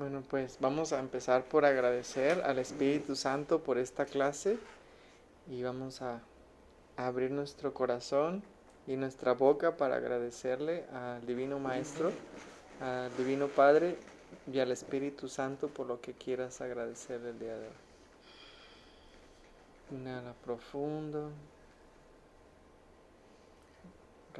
Bueno, pues vamos a empezar por agradecer al Espíritu Santo por esta clase y vamos a, abrir nuestro corazón y nuestra boca para agradecerle al Divino Maestro, al Divino Padre y al Espíritu Santo por lo que quieras agradecer el día de hoy. Inhala profundo.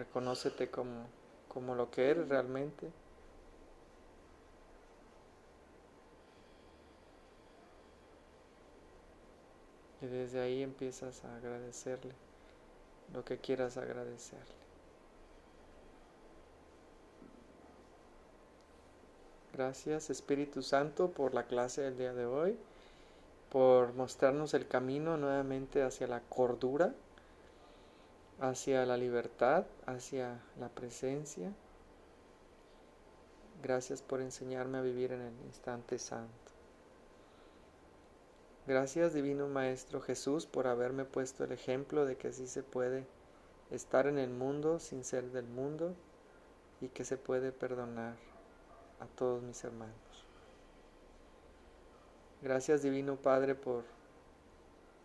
Reconócete como, como lo que eres realmente. Y desde ahí empiezas a agradecerle lo que quieras agradecerle. Gracias Espíritu Santo por la clase del día de hoy, por mostrarnos el camino nuevamente hacia la cordura, hacia la libertad, hacia la presencia. Gracias por enseñarme a vivir en el instante santo. Gracias Divino Maestro Jesús por haberme puesto el ejemplo de que así se puede estar en el mundo sin ser del mundo y que se puede perdonar a todos mis hermanos. Gracias Divino Padre por,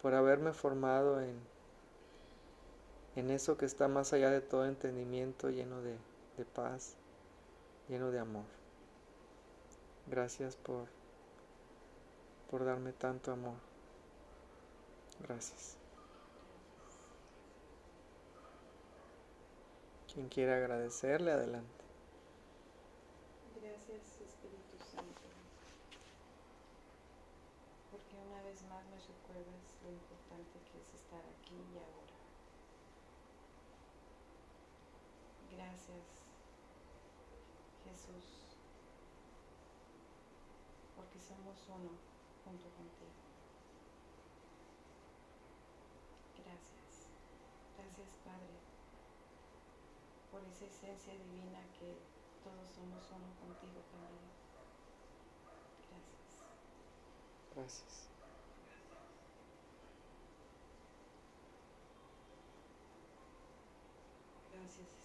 por haberme formado en, en eso que está más allá de todo entendimiento, lleno de, paz, lleno de amor. Gracias por por darme tanto amor. Gracias. Quien quiera agradecerle, adelante. Gracias Espíritu Santo, porque una vez más me recuerdas lo importante que es estar aquí y ahora. Gracias Jesús, porque somos uno junto contigo. Gracias. Gracias Padre por esa esencia divina que todos somos uno contigo también. Gracias. Gracias. Gracias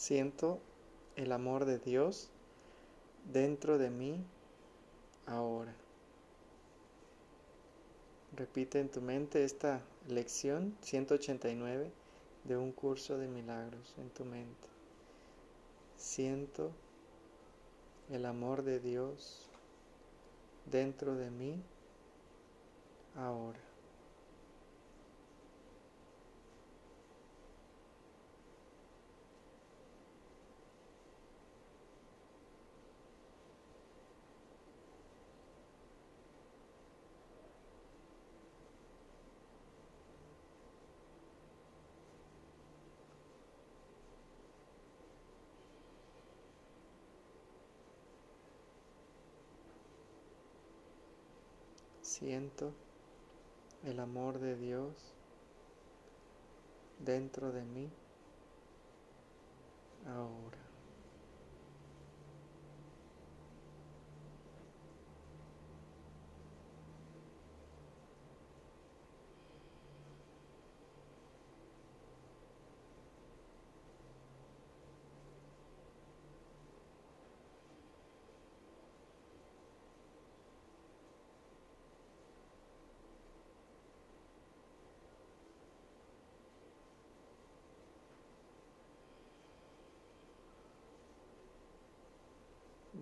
Siento el amor de Dios dentro de mí ahora. Repite en tu mente esta lección 189 de un curso de milagros en tu mente. Siento el amor de Dios dentro de mí ahora. Siento el amor de Dios dentro de mí ahora.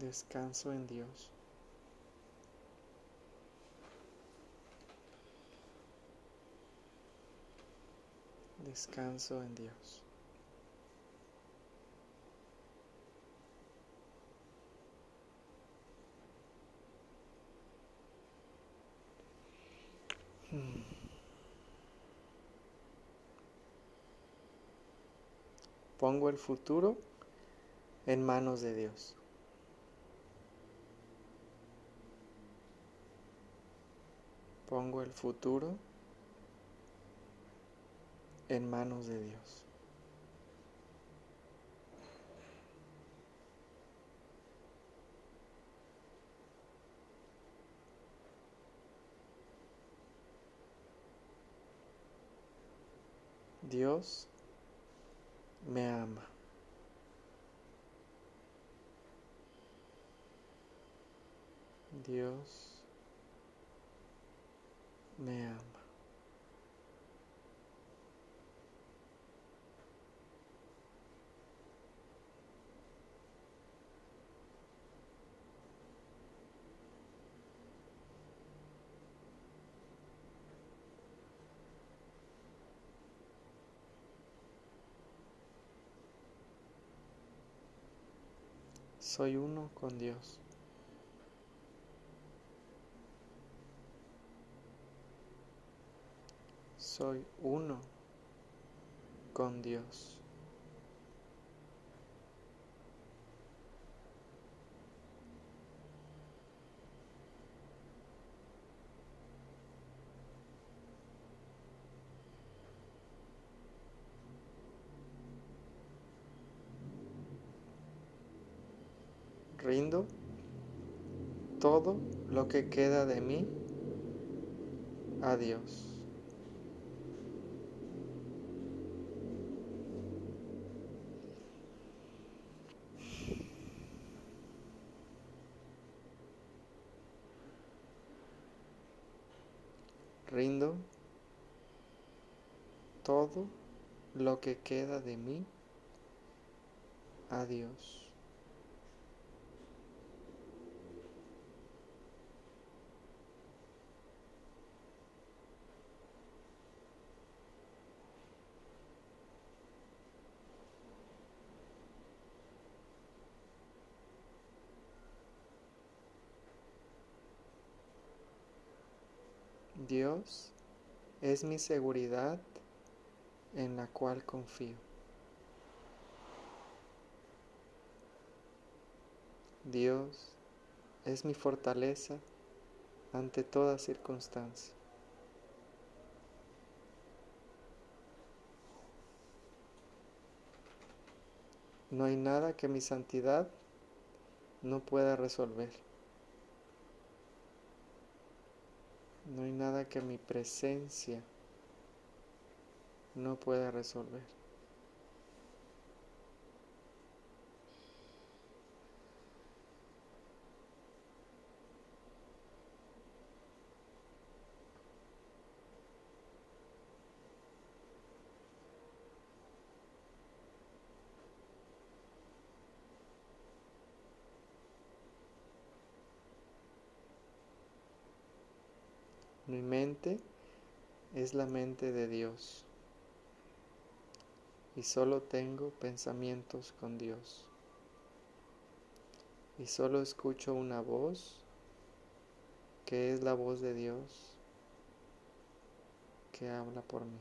Descanso en Dios. Descanso en Dios. Pongo el futuro en manos de Dios. Pongo el futuro en manos de Dios. Dios me ama. Dios me ama. Soy uno con Dios. Soy uno con Dios. rindo todo lo que queda de mí a Dios. Rindo todo lo que queda de mí a Dios. Dios es mi seguridad en la cual confío. Dios es mi fortaleza ante toda circunstancia. No hay nada que mi santidad no pueda resolver. No hay nada que mi presencia no pueda resolver. Mi mente es la mente de Dios y solo tengo pensamientos con Dios. Y solo escucho una voz que es la voz de Dios que habla por mí.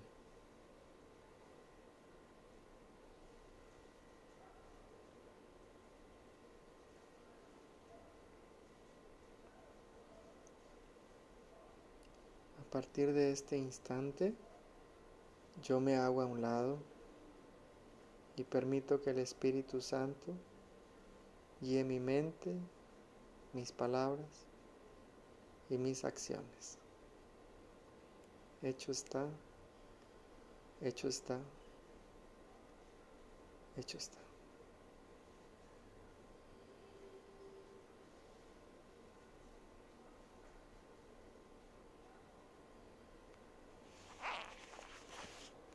Partir de este instante, yo me hago a un lado y permito que el Espíritu Santo guíe mi mente, mis palabras y mis acciones. Hecho está, hecho está, hecho está.